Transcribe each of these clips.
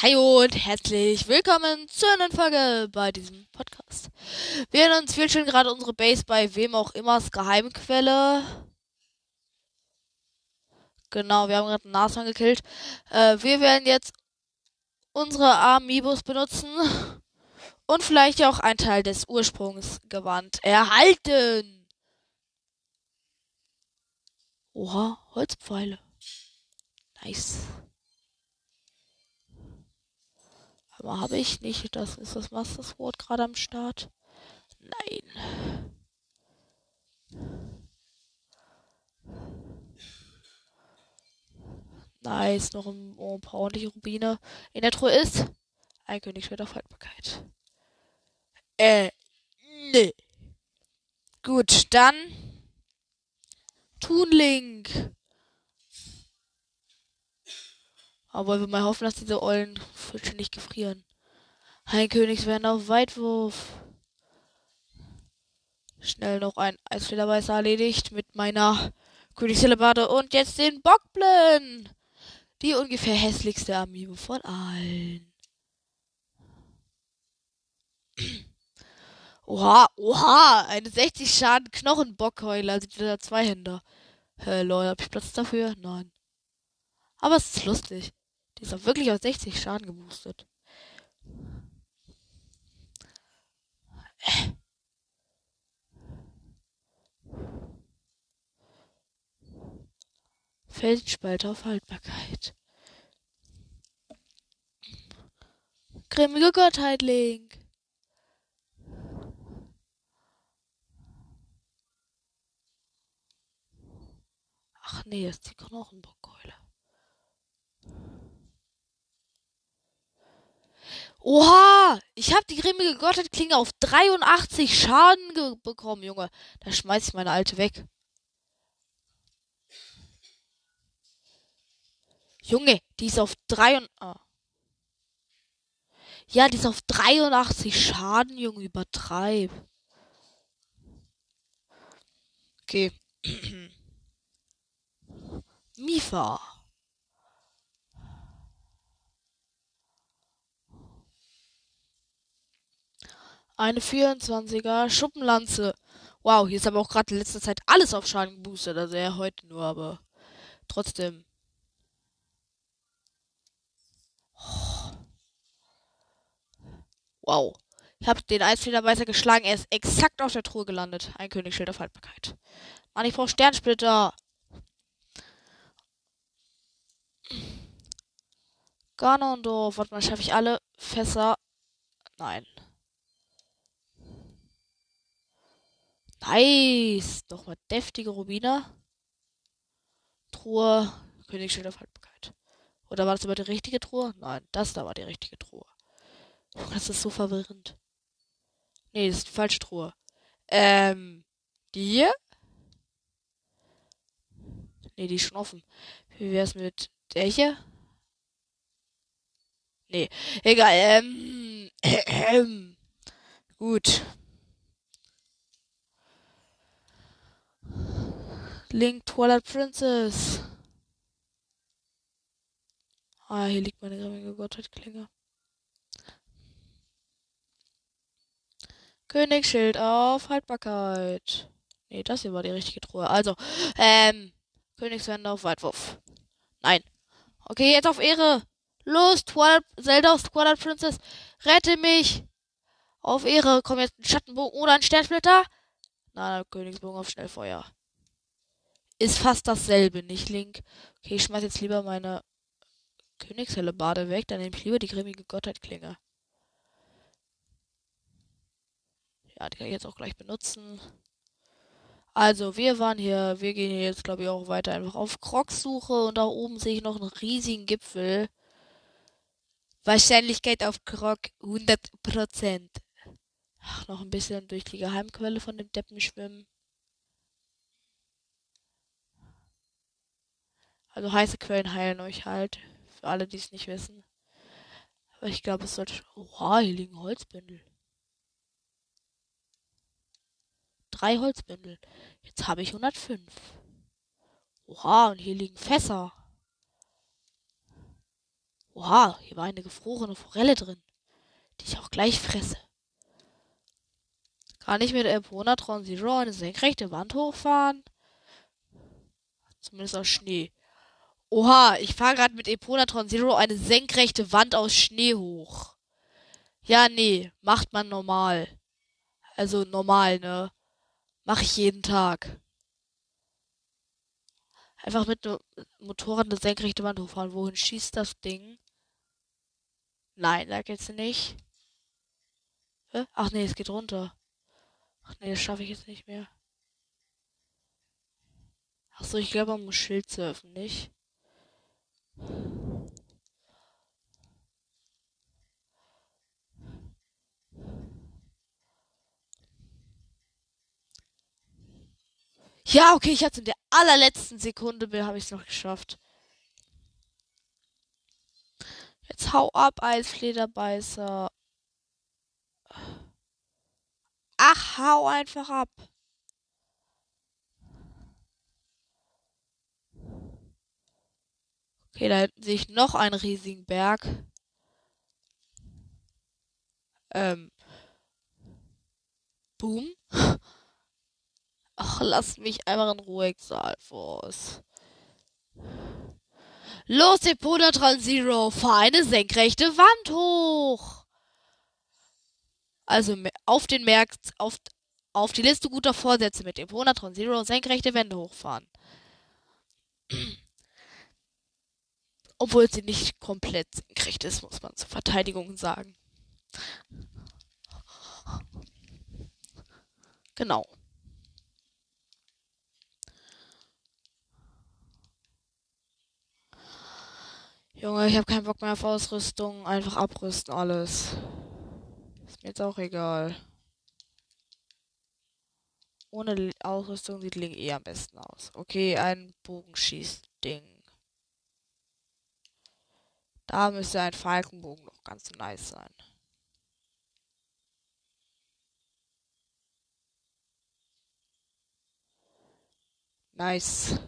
Hi und herzlich willkommen zu einer Folge bei diesem Podcast. Wir erinnern uns, wir gerade unsere Base bei wem auch immer's Geheimquelle. Genau, wir haben gerade einen Nashorn gekillt. Äh, wir werden jetzt unsere Amiibos benutzen und vielleicht auch einen Teil des Ursprungsgewand erhalten. Oha, Holzpfeile. Nice. Aber habe ich nicht. Das ist das Master Sword gerade am Start. Nein. Nice, noch ein, oh, paar ordentliche Rubine. In der Truhe ist ein Königsschwert auf Haltbarkeit. Äh, nee. Gut, dann Toonlink. Aber wir mal hoffen, dass diese Fische nicht gefrieren. Ein Königswern auf Weitwurf. Schnell noch ein Eisflederbeißer erledigt mit meiner Königshellebarde und jetzt den Bockblin. Die ungefähr hässlichste Amiibo von allen. Oha, oha, eine 60 Schaden Knochenbockheuler, also dieser Zweihänder. Hä, lol, hab ich Platz dafür? Nein. Aber es ist lustig. Die ist auch wirklich auf 60 Schaden geboostet. Äh. Felsenspalter auf Haltbarkeit. Grimmige Gottheit, Link. Ach nee, ist die Knochenbockkeule. Oha! Ich habe die grimmige Gotthetklinge auf 83 Schaden bekommen, Junge. Da schmeiß ich meine alte weg. Junge, die ist auf 3 und, ah. Ja, die ist auf 83 Schaden, Junge, übertreib. Okay. Mifa. Eine 24er Schuppenlanze. Wow, hier ist aber auch gerade in letzter Zeit alles auf Schaden geboostet. Also ja, heute nur, aber trotzdem. Wow. Ich habe den Eisflederbeißer geschlagen. Er ist exakt auf der Truhe gelandet. Ein Königsschild auf Haltbarkeit. Mann, ich brauche Sternsplitter. Ganondorf. Warte mal, schaffe ich alle Fässer? Nein. Nice. Nochmal deftige Rubine. Truhe. Königsschild auf Haltbarkeit. Oder war das aber die richtige Truhe? Nein, das da war die richtige Truhe. Das ist so verwirrend. Nee, das ist die falsche Truhe. Ähm, die hier? Nee, die ist schon offen. Wie wär's mit der hier? Nee, egal. Ähm, äh, gut. Link Twilight Princess. Ah, hier liegt meine grimmige Gottheitklinge. Königsschild auf Haltbarkeit. Nee, das hier war die richtige Truhe. Also, ähm, Königswände auf Weitwurf. Nein. Okay, jetzt auf Ehre. Los, Twilight, Zelda aus Twilight Princess. Rette mich. Auf Ehre. Komm jetzt ein Schattenbogen oder ein Sternsplitter. Nein, Königsbogen auf Schnellfeuer. Ist fast dasselbe, nicht Link? Okay, ich schmeiß jetzt lieber meine Königshelle Bade weg. Dann nehme ich lieber die grimmige Gottheitklinge. Ja, die kann ich jetzt auch gleich benutzen. Also, wir waren hier, wir gehen jetzt, glaube ich, auch weiter einfach auf Krog-Suche und da oben sehe ich noch einen riesigen Gipfel. Wahrscheinlichkeit auf Krog 100%. Ach, noch ein bisschen durch die Geheimquelle von dem Deppen schwimmen. Also heiße Quellen heilen euch halt. Für alle, die es nicht wissen. Aber ich glaube, es sollte. Oha, hier liegen Holzbündel. drei Holzbündel. Jetzt habe ich 105. Oha, und hier liegen Fässer. Oha, hier war eine gefrorene Forelle drin, die ich auch gleich fresse. Kann ich mit Eponatron Zero eine senkrechte Wand hochfahren? Zumindest aus Schnee. Oha, ich fahre gerade mit Eponatron Zero eine senkrechte Wand aus Schnee hoch. Ja, nee, macht man normal. Also normal, ne? Mach ich jeden Tag. Einfach mit einem Motorrad eine senkrechte Wand hochfahren. Wohin schießt das Ding? Nein, da geht's nicht. Ach nee, es geht runter. Ach nee, das schaffe ich jetzt nicht mehr. Achso, ich glaube, man muss Schild surfen, nicht? Ja, okay, ich hatte in der allerletzten Sekunde, habe ich es noch geschafft. Jetzt hau ab, Eisflederbeißer. Ach, hau einfach ab. Okay, da sehe ich noch einen riesigen Berg. Ähm. Boom. Ach, lass mich einfach in Ruhe, Exalforce. Los, Deponatron Zero, fahr eine senkrechte Wand hoch. Also auf den Märkten, auf, auf die Liste guter Vorsätze mit Deponatron Zero senkrechte Wände hochfahren. Obwohl sie nicht komplett senkrecht ist, muss man zur Verteidigung sagen. Genau. Junge, ich habe keinen Bock mehr auf Ausrüstung. Einfach abrüsten alles. Ist mir jetzt auch egal. Ohne Ausrüstung sieht Link eh am besten aus. Okay, ein Bogenschießding. Da müsste ein Falkenbogen noch ganz nice sein. Nice.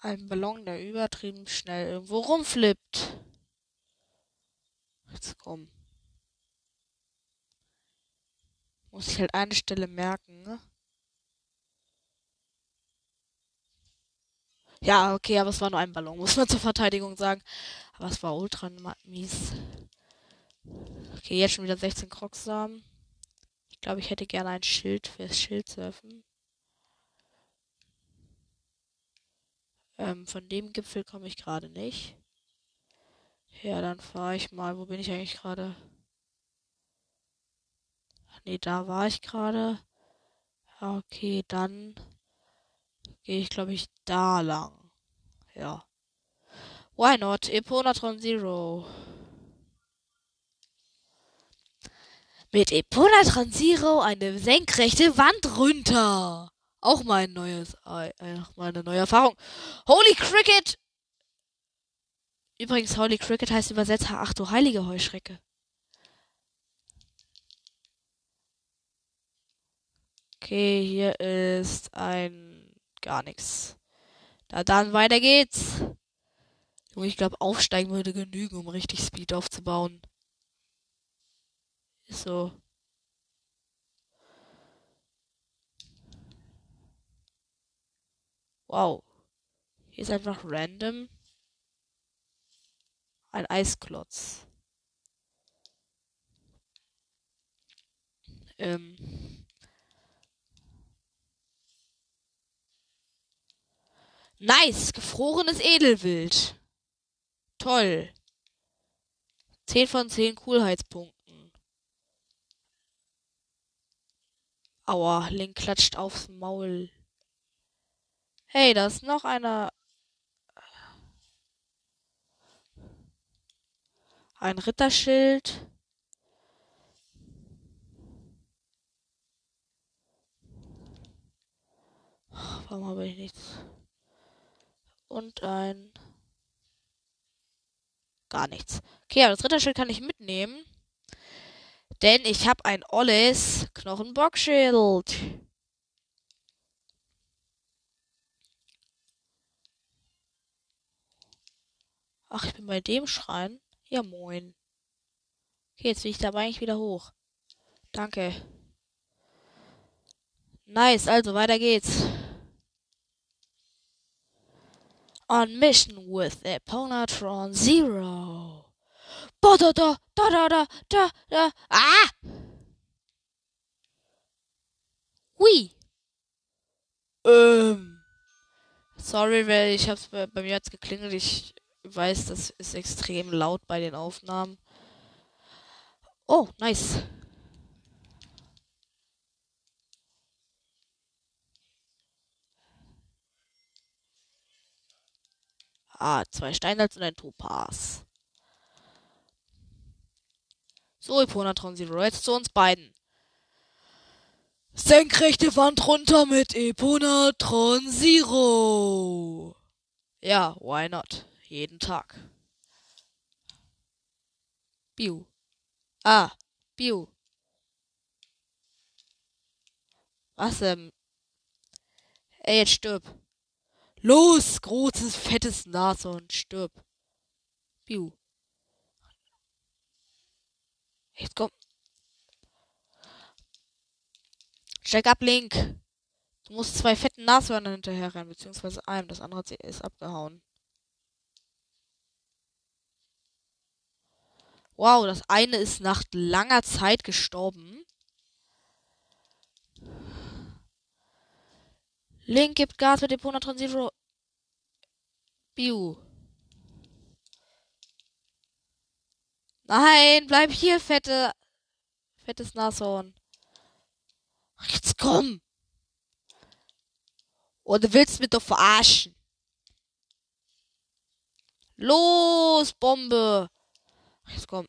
Ein Ballon, der übertrieben schnell irgendwo rumflippt. Jetzt komm. Muss ich halt eine Stelle merken, ne? Ja, okay, aber es war nur ein Ballon, muss man zur Verteidigung sagen. Aber es war ultra mies. Okay, jetzt schon wieder 16 Krocksamen. Ich glaube, ich hätte gerne ein Schild fürs Schildsurfen. Ähm, von dem Gipfel komme ich gerade nicht. Ja, dann fahre ich mal. Wo bin ich eigentlich gerade? Nee, da war ich gerade. Okay, dann gehe ich, glaube ich, da lang. Ja. Why not? Eponatron Zero. Mit Eponatron Zero eine senkrechte Wand runter. Auch mal ein neues, äh, mal eine neue Erfahrung. Holy Cricket! Übrigens, Holy Cricket heißt übersetzt, ach du heilige Heuschrecke. Okay, hier ist ein gar nichts. Da dann weiter geht's. Junge, ich glaube, aufsteigen würde genügen, um richtig Speed aufzubauen. So. Wow. Hier ist einfach random ein Eisklotz. Ähm. Nice, gefrorenes Edelwild. Toll. 10 von 10 Coolheitspunkten. Aua, Link klatscht aufs Maul. Hey, da ist noch einer. Ein Ritterschild. Warum habe ich nichts? und ein gar nichts. Okay, aber das Ritterschild kann ich mitnehmen. Denn ich habe ein Olles Knochenbockschild. Ach, ich bin bei dem Schrein. Ja, moin. Okay, jetzt will ich dabei eigentlich wieder hoch. Danke. Nice, also weiter geht's. On mission with Eponatron Zero. Boah, da, da, da, da, da, da, da. Ah! Hui. Ähm. Sorry, weil ich hab's bei, bei mir hat's geklingelt. Ich weiß, das ist extrem laut bei den Aufnahmen. Oh, nice. Ah, zwei Steinsalz und ein Topaz. So, Eponatron Zero, jetzt zu uns beiden. Senkrechte Wand runter mit Eponatron Zero. Ja, why not? Jeden Tag. Biu. Ah, Biu. Was, ähm. Ey, jetzt stirb. Los, großes, fettes Nashorn, stirb. Biu. Jetzt komm. Steig ab, Link. Du musst zwei fetten Nashörner hinterher rennen, beziehungsweise einem. Das andere ist abgehauen. Wow, das eine ist nach langer Zeit gestorben. Link gibt Gas mit dem Ponatron Zero. Biu. Nein, bleib hier, fette. Fettes Nashorn. Jetzt komm. Oder willst du mich doch verarschen? Los, Bombe. Jetzt komm.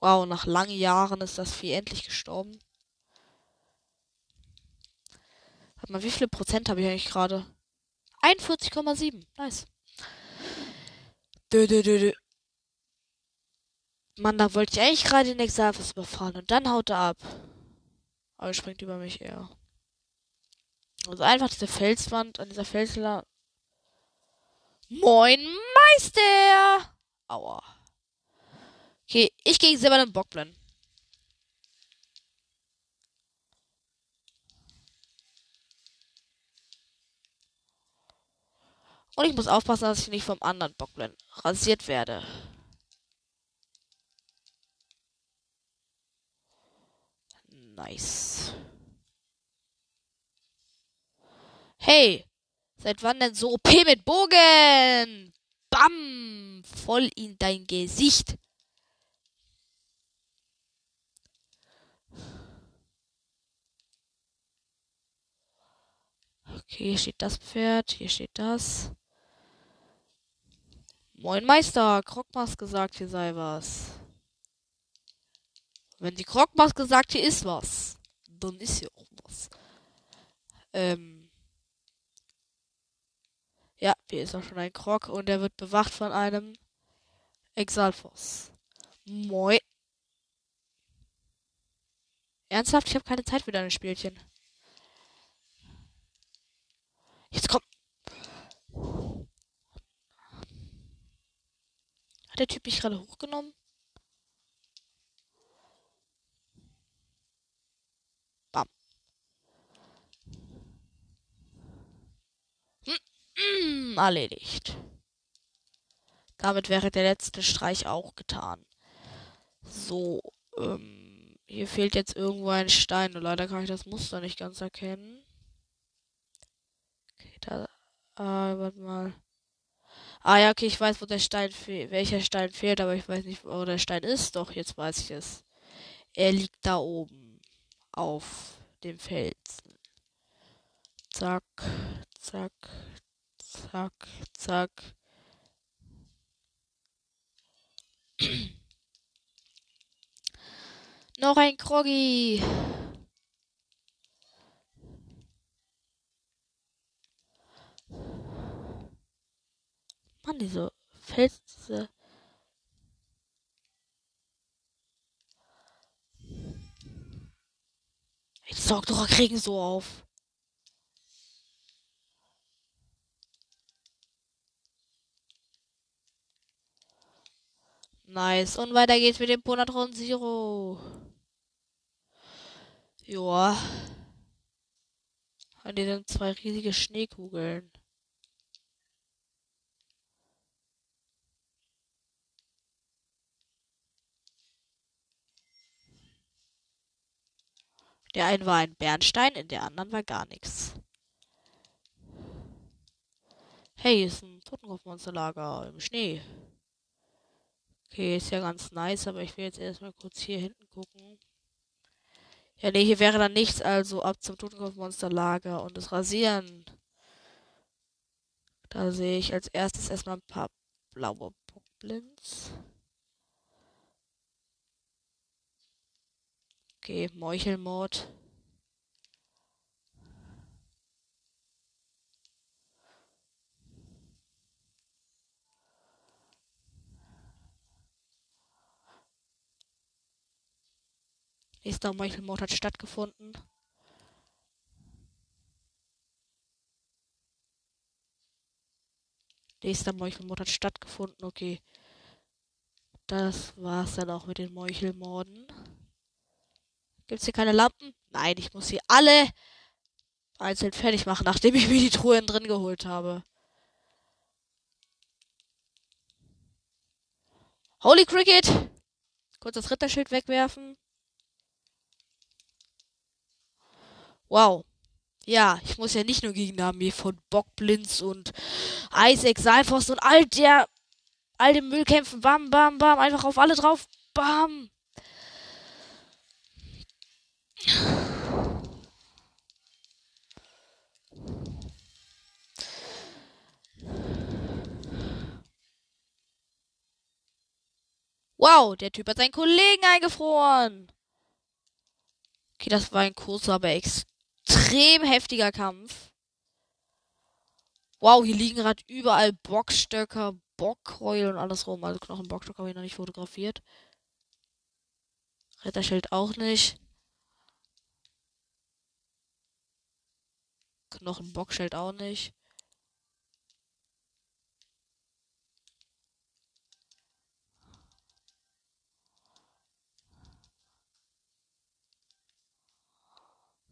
Wow, nach langen Jahren ist das Vieh endlich gestorben. Mal, wie viele Prozent habe ich eigentlich gerade? 41,7. Nice. Dö, dö, dö, dö. Mann, da wollte ich eigentlich gerade den Exalfus überfahren und dann haut er ab. Aber er springt über mich eher. Also einfach diese Felswand an dieser Felsler. Moin Meister! Aua. Okay, ich gegen silbernen Bockblend. Und ich muss aufpassen, dass ich nicht vom anderen Bockblend rasiert werde. Nice. Hey, seit wann denn so OP mit Bogen? Bam! Voll in dein Gesicht. Okay, hier steht das Pferd, hier steht das. Moin Meister, Krogmaske sagt, hier sei was. Wenn die Krogmaske sagt, hier ist was, dann ist hier auch was. Ähm. Ja, hier ist auch schon ein Krog und er wird bewacht von einem Exalfos. Moin. Ernsthaft? Ich habe keine Zeit für deine Spielchen. Jetzt komm. Hat der Typ mich gerade hochgenommen? Bam. Hm, mm, erledigt. Damit wäre der letzte Streich auch getan. So, ähm, hier fehlt jetzt irgendwo ein Stein. Leider kann ich das Muster nicht ganz erkennen. Okay, da, äh, warte mal. Ah ja, okay, ich weiß, wo der Stein fehlt, welcher Stein fehlt, aber ich weiß nicht, wo der Stein ist. Doch, jetzt weiß ich es. Er liegt da oben auf dem Felsen. Zack, zack, zack, zack. Noch ein Kroggy. Mann, diese Fels, diese sorg doch, kriegen so auf. Nice. Und weiter geht's mit dem Bonatron Zero. Joa. An hier zwei riesige Schneekugeln. Der eine war ein Bernstein, in der anderen war gar nichts. Hey, ist ein Totenkopfmonsterlager im Schnee. Okay, ist ja ganz nice, aber ich will jetzt erstmal kurz hier hinten gucken. Ja, nee, hier wäre dann nichts, also ab zum Totenkopfmonsterlager und das Rasieren. Da sehe ich als erstes erstmal ein paar blaue Bockblinds. Okay, Meuchelmord. Nächster Meuchelmord hat stattgefunden. Nächster Meuchelmord hat stattgefunden. Okay. Das war's dann auch mit den Meuchelmorden. Gibt's hier keine Lampen? Nein, ich muss hier alle einzeln fertig machen, nachdem ich mir die Truhen drin geholt habe. Holy Cricket! Kurz das Ritterschild wegwerfen. Wow. Ja, ich muss ja nicht nur gegen eine Armee von Bockblinz und Isaac, Saalfrost und all der, all dem Müll kämpfen. Bam, bam, bam. Einfach auf alle drauf. Bam. Wow, der Typ hat seinen Kollegen eingefroren. Okay, das war ein kurzer, aber extrem heftiger Kampf. Wow, hier liegen gerade überall Bockstöcker, Bockkeul und alles rum. Also Knochenbockstock habe ich noch nicht fotografiert. Ritterschild auch nicht. Knochenbockschild auch nicht.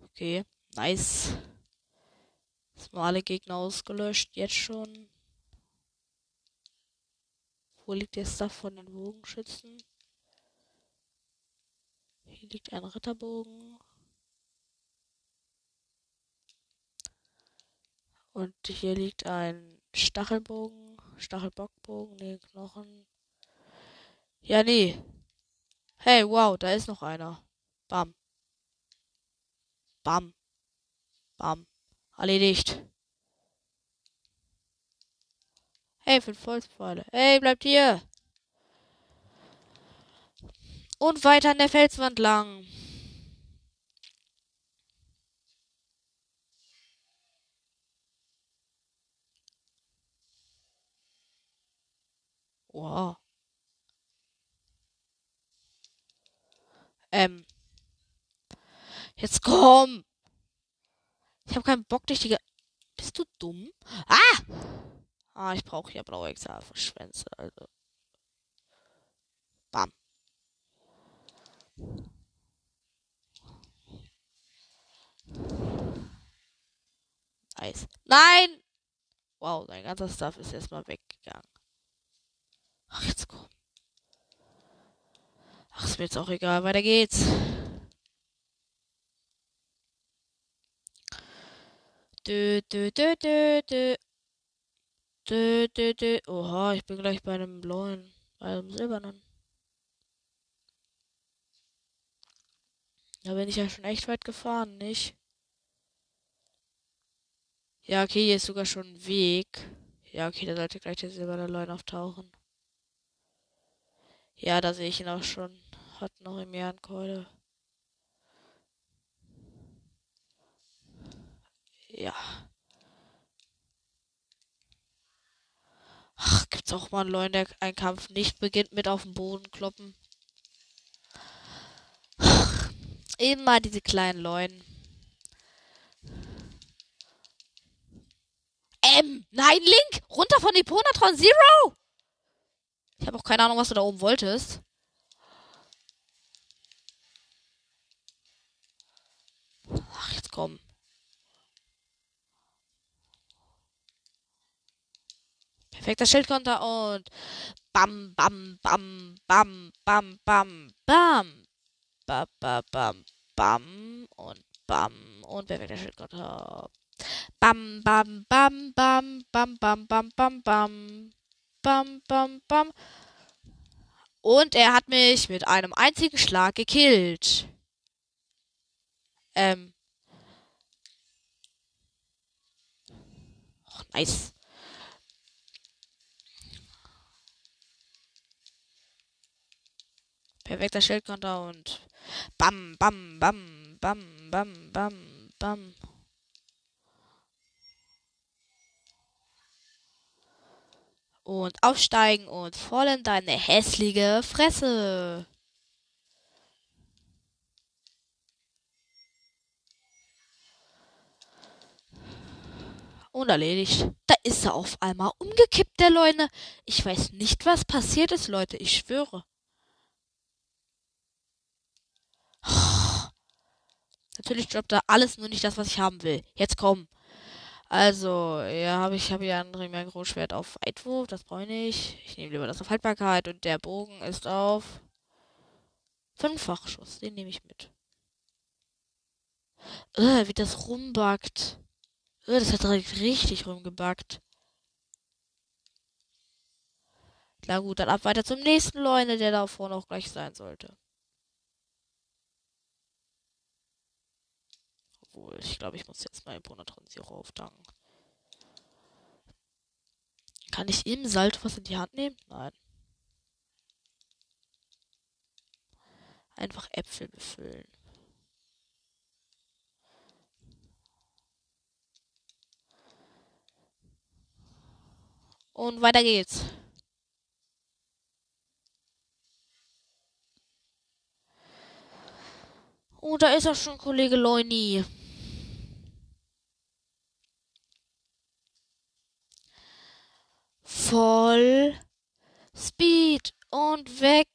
Okay, nice. Jetzt mal alle Gegner ausgelöscht, jetzt schon. Wo liegt der Stuff von den Bogenschützen? Hier liegt ein Ritterbogen. Und hier liegt ein Stachelbogen, Stachelbockbogen, nee, Knochen. Ja, nee. Hey, wow, da ist noch einer. Bam. Bam. Bam. Erledigt. Hey, fünf Holzpfeile. Hey, bleibt hier. Und weiter an der Felswand lang. Wow. Ähm. Jetzt komm! Ich habe keinen Bock, dich die. Bist du dumm? Ah! Ah, ich brauche hier blaue Exalverschwänze, also. Bam. Nice. Nein! Wow, dein ganzer Stuff ist erstmal weggegangen. Ach, jetzt komm. Ach, ist mir jetzt auch egal. Weiter geht's. Dö, dö, dö, dö, dö. Dö, dö, dö. Oha, ich bin gleich bei einem blauen, bei einem silbernen. Da bin ich ja schon echt weit gefahren, nicht? Ja, okay, hier ist sogar schon ein Weg. Ja, okay, da sollte gleich der silberne Leun auftauchen. Ja, da sehe ich ihn auch schon. Hat noch im Jahrenkeule. Ja. Ach, gibt's auch mal einen Leuen, der ein Kampf nicht beginnt mit auf den Boden kloppen. Ach, immer diese kleinen Leuen. Ähm, nein, Link! Runter von Eponatron Zero! Ich habe auch keine Ahnung, was du da oben wolltest. Ach, jetzt komm. Perfekter Schildkonter und bam, bam, bam, bam, bam, bam, bam. Bam, bam, bam, bam und bam und perfekter Schildkonter. Bam, bam, bam, bam, bam, bam, bam, bam, bam. Bam, bam, bam. Und er hat mich mit einem einzigen Schlag gekillt. Ähm. Oh, nice. Perfekter Schildkonter und bam, bam, bam, bam, bam, bam, bam. Und aufsteigen und voll in deine hässliche Fresse. Und erledigt. Da ist er auf einmal umgekippt, der Leune. Ich weiß nicht, was passiert ist, Leute. Ich schwöre. Natürlich droppt er alles, nur nicht das, was ich haben will. Jetzt komm. Also, ja, habe ich habe hier ein Remake Großschwert auf Weitwurf, das brauche ich nicht. Ich nehme lieber das auf Haltbarkeit und der Bogen ist auf Fünffachschuss, den nehme ich mit. Äh, wie das rumbackt. Äh, das hat direkt richtig rumgebackt. Na gut, dann ab weiter zum nächsten Leune, der da vorne auch gleich sein sollte. Obwohl, ich glaube, ich muss jetzt mal Bonatron Zero auftanken. Kann ich im Salto was in die Hand nehmen? Nein. Einfach Äpfel befüllen. Und weiter geht's. Oh, da ist auch schon Kollege Leuni. Voll Speed und weg.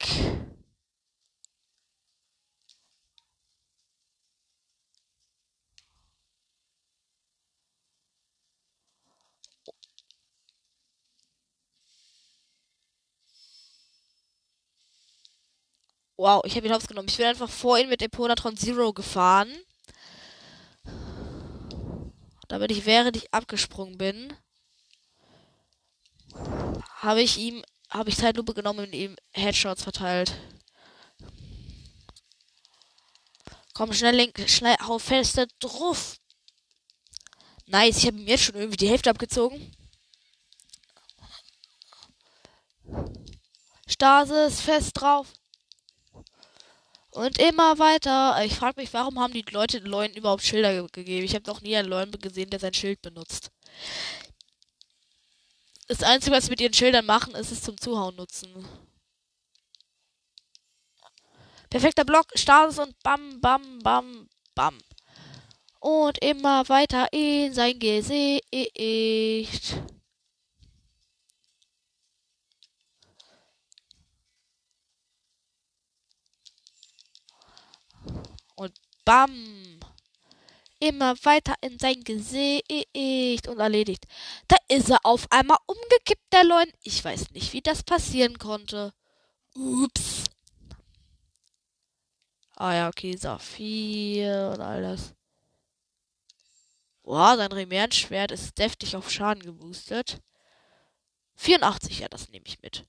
Wow, ich habe ihn hops genommen. Ich bin einfach vor ihn mit dem Ponatron Zero gefahren. Damit ich, während ich abgesprungen bin, habe ich ihm, habe ich Zeitlupe genommen und ihm Headshots verteilt. Komm, schnell, link, schnell, hau feste drauf. Nice, ich habe ihm jetzt schon irgendwie die Hälfte abgezogen. Stasis fest drauf. Und immer weiter. Ich frage mich, warum haben die Leute den Leuten überhaupt Schilder ge gegeben? Ich habe noch nie einen Leuten gesehen, der sein Schild benutzt. Das Einzige, was sie mit ihren Schildern machen, ist es zum Zuhauen nutzen. Perfekter Block, Status und bam, bam, bam, bam. Und immer weiter in sein Gesicht. Und bam. Immer weiter in sein Gesicht und erledigt. Da ist er auf einmal umgekippt, der Leun. Ich weiß nicht, wie das passieren konnte. Ups. Ah ja, okay, Saphir und all das. Boah, sein Remernschwert ist deftig auf Schaden geboostet. 84, ja, das nehme ich mit.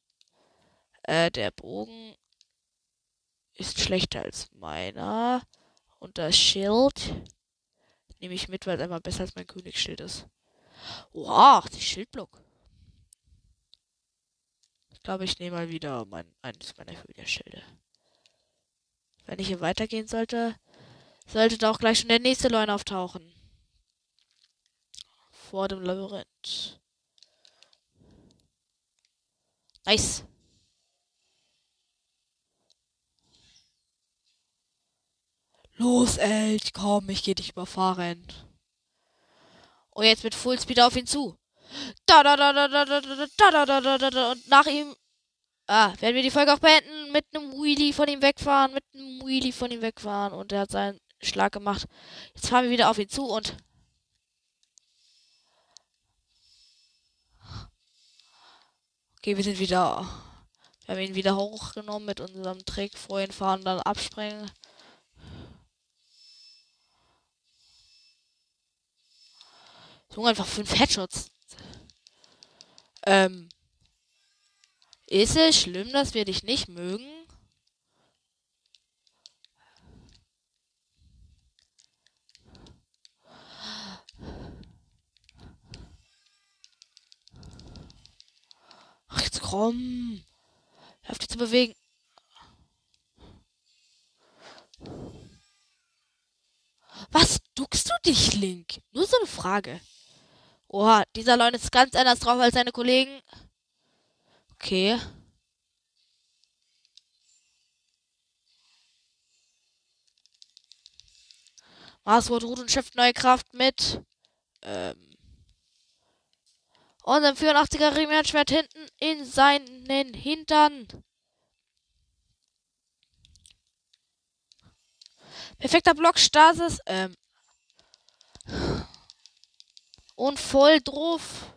Äh, der Bogen ist schlechter als meiner. Und das Schild nehme ich mit, weil es einfach besser als mein Königsschild ist. Wow, die Schildblock. Ich glaube, ich nehme mal wieder mein, eines meiner Hühnerschilde. Wenn ich hier weitergehen sollte, sollte da auch gleich schon der nächste Leun auftauchen. Vor dem Labyrinth. Nice. Los, Elch, komm, ich geh dich überfahren. Und jetzt mit Fullspeed auf ihn zu. Da da da da da da da da da da da da und nach ihm Ah, werden wir die Folge auch beenden mit einem Wheelie von ihm wegfahren, mit einem Wheelie von ihm wegfahren und er hat seinen Schlag gemacht. Jetzt fahren wir wieder auf ihn zu und Okay, wir sind wieder. Wir haben ihn wieder hochgenommen mit unserem Trick. Vorhin fahren, dann abspringen. Junge, einfach fünf Headshots. Ähm. Ist es schlimm, dass wir dich nicht mögen? Ach, jetzt komm. Hör dich zu bewegen. Was duckst du dich, Link? Nur so eine Frage. Oha, dieser Leun ist ganz anders drauf als seine Kollegen. Okay. Marswort ruht und schöpft neue Kraft mit. Ähm. Und ein 84er Riemenschwert hinten in seinen Hintern. Perfekter Block Stasis. Ähm. Und voll drauf.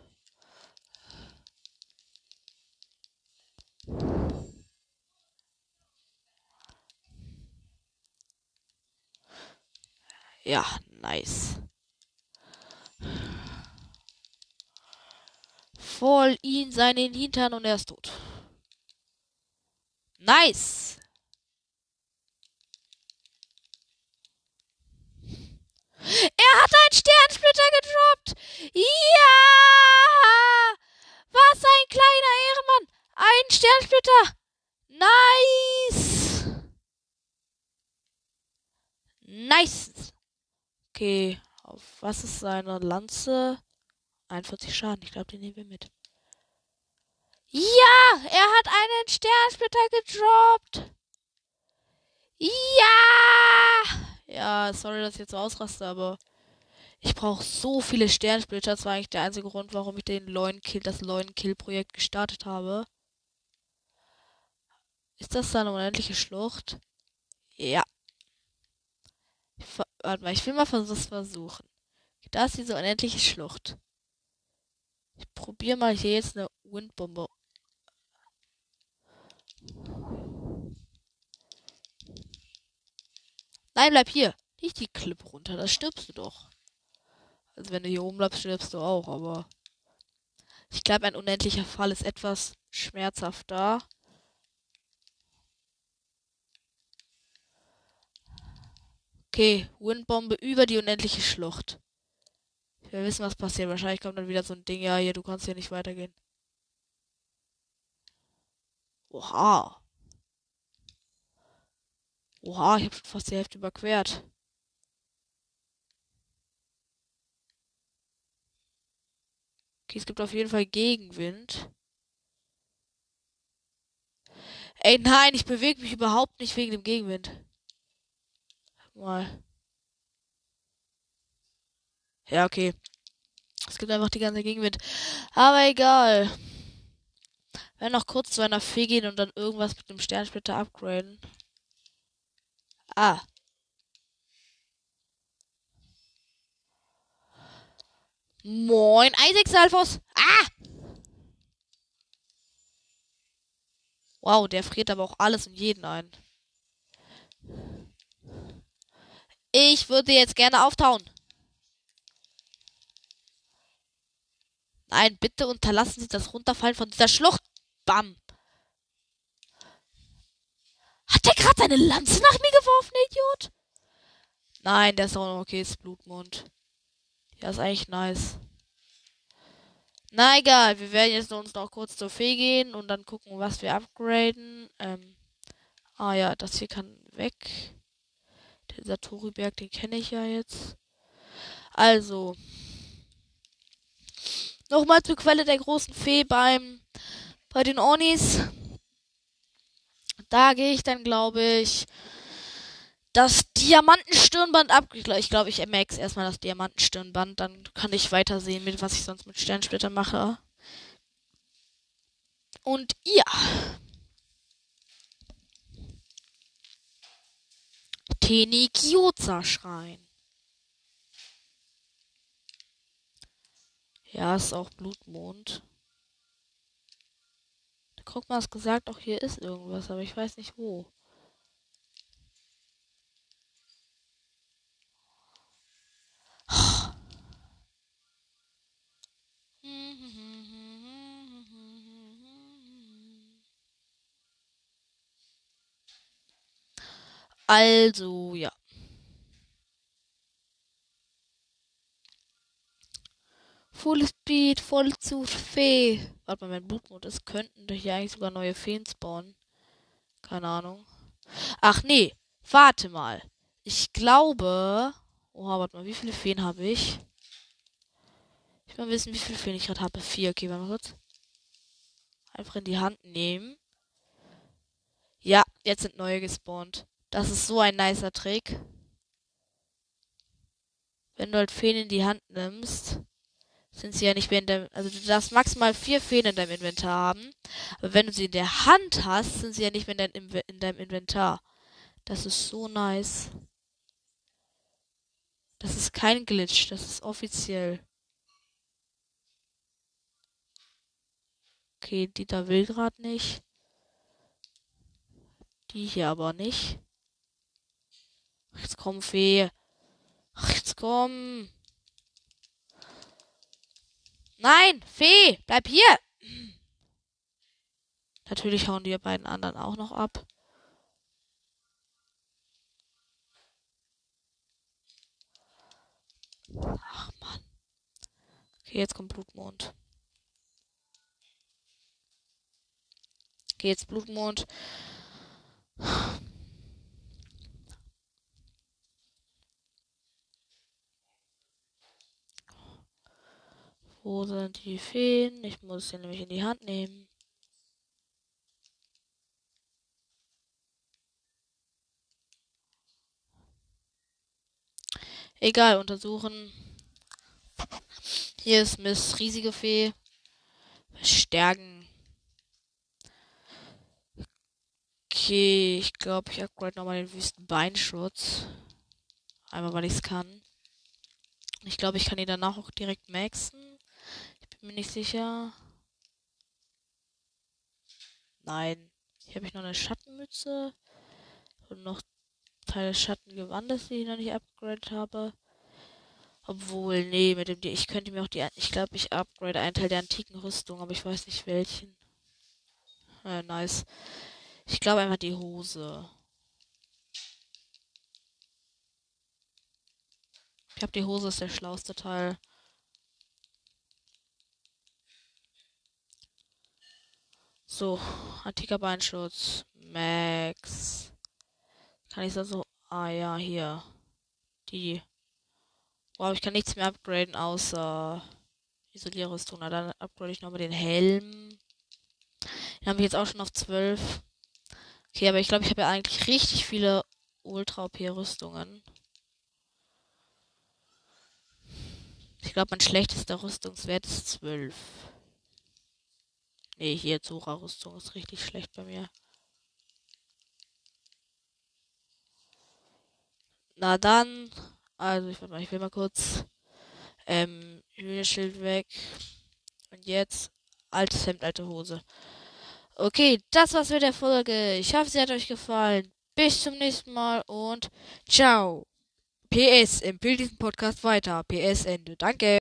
Ja, nice. Voll ihn seinen Hintern und er ist tot. Nice. Er hat einen Sternsplitter gedroppt. Ja! Was ein kleiner Ehrenmann. Ein Sternsplitter. Nice. Nice. Okay, auf was ist seine Lanze? 41 Schaden. Ich glaube, den nehmen wir mit. Ja, er hat einen Sternsplitter gedroppt. Ja! Ja, sorry, dass ich jetzt so ausraste, aber ich brauche so viele Sternsplitter. Das war eigentlich der einzige Grund, warum ich den Leuen Kill, das Leuen Kill Projekt gestartet habe. Ist das da eine unendliche Schlucht? Ja. Warte mal, ich will mal das versuchen. Da ist diese unendliche Schlucht. Ich probiere mal hier jetzt eine Windbombe. Nein, bleib hier. Nicht die Klippe runter, da stirbst du doch. Also wenn du hier oben bleibst, stirbst du auch, aber ich glaube, ein unendlicher Fall ist etwas schmerzhafter. Okay, Windbombe über die unendliche Schlucht. Wir wissen, was passiert. Wahrscheinlich kommt dann wieder so ein Ding. Ja, hier, du kannst hier nicht weitergehen. Oha. Oha, ich habe fast die Hälfte überquert. Okay, es gibt auf jeden Fall Gegenwind. Ey, nein, ich bewege mich überhaupt nicht wegen dem Gegenwind mal. Ja, okay. Es gibt einfach die ganze Gegenwind. Aber egal. Wir werden noch kurz zu einer Fee gehen und dann irgendwas mit dem Sternsplitter upgraden. Ah. Moin, Isaac Salfos. Ah! Wow, der friert aber auch alles und jeden ein. Ich würde jetzt gerne auftauen. Nein, bitte unterlassen Sie das Runterfallen von dieser Schlucht. Bam. Hat der gerade seine Lanze nach mir geworfen, Idiot? Nein, der ist auch noch okay, ist Blutmund. Ja, ist eigentlich nice. Na egal, wir werden jetzt uns noch kurz zur Fee gehen und dann gucken, was wir upgraden. Ähm, ah ja, das hier kann weg. Den Satoriberg, den kenne ich ja jetzt. Also. Nochmal zur Quelle der großen Fee beim bei den Onis. Da gehe ich dann, glaube ich, das Diamantenstirnband ab. Ich glaube, ich, max erstmal das Diamantenstirnband. Dann kann ich weitersehen, mit was ich sonst mit Sternsplitter mache. Und ja. Tenikioza-Schrein. Ja, ist auch Blutmond. Guck mal, hast gesagt, auch hier ist irgendwas, aber ich weiß nicht wo. Also, ja. Full Speed, voll zu Fee. Warte mal, mein Blutmodus könnten hier eigentlich sogar neue Feen spawnen. Keine Ahnung. Ach nee, warte mal. Ich glaube. Oha, warte mal, wie viele Feen habe ich? Ich will mal wissen, wie viele Feen ich gerade habe. Vier, okay, warte mal kurz. Einfach in die Hand nehmen. Ja, jetzt sind neue gespawnt. Das ist so ein nicer Trick. Wenn du halt Feen in die Hand nimmst, sind sie ja nicht mehr in deinem, also du darfst maximal vier Feen in deinem Inventar haben. Aber wenn du sie in der Hand hast, sind sie ja nicht mehr in, dein, in deinem Inventar. Das ist so nice. Das ist kein Glitch, das ist offiziell. Okay, die da will gerade nicht. Die hier aber nicht. Ach, jetzt komm, Fee. Ach, jetzt komm. Nein, Fee, bleib hier. Natürlich hauen die beiden anderen auch noch ab. Ach Mann. Okay, jetzt kommt Blutmond. Okay, jetzt Blutmond. Wo sind die Feen? Ich muss sie nämlich in die Hand nehmen. Egal, untersuchen. Hier ist Miss Riesige Fee. Stärken. Okay, ich glaube, ich upgrade nochmal den Wüstenbeinschutz. Einmal, weil ich es kann. Ich glaube, ich kann ihn danach auch direkt maxen. Bin mir nicht sicher. Nein. Hier habe ich noch eine Schattenmütze. Und noch Teil des Schattengewandes, die ich noch nicht upgradet habe. Obwohl, nee, mit dem, ich könnte mir auch die, ich glaube, ich upgrade einen Teil der antiken Rüstung, aber ich weiß nicht welchen. Äh, nice. Ich glaube einfach die Hose. Ich glaube, die Hose ist der schlauste Teil. So, antiker Beinschutz. Max. Kann ich so. Ah ja, hier. Die. Wow, ich kann nichts mehr upgraden außer Isolierrüstung. Na, dann upgrade ich nochmal den Helm. Den habe ich jetzt auch schon auf 12. Okay, aber ich glaube, ich habe ja eigentlich richtig viele Ultra-OP-Rüstungen. Ich glaube, mein schlechtester Rüstungswert ist 12. Nee, hier Zora-Rüstung ist richtig schlecht bei mir. Na dann. Also, ich, mal, ich will mal kurz. Ähm, Hühnerschild weg. Und jetzt altes Hemd, alte Hose. Okay, das war's mit der Folge. Ich hoffe, sie hat euch gefallen. Bis zum nächsten Mal und ciao. PS, empfehle diesen Podcast weiter. PS Ende. Danke.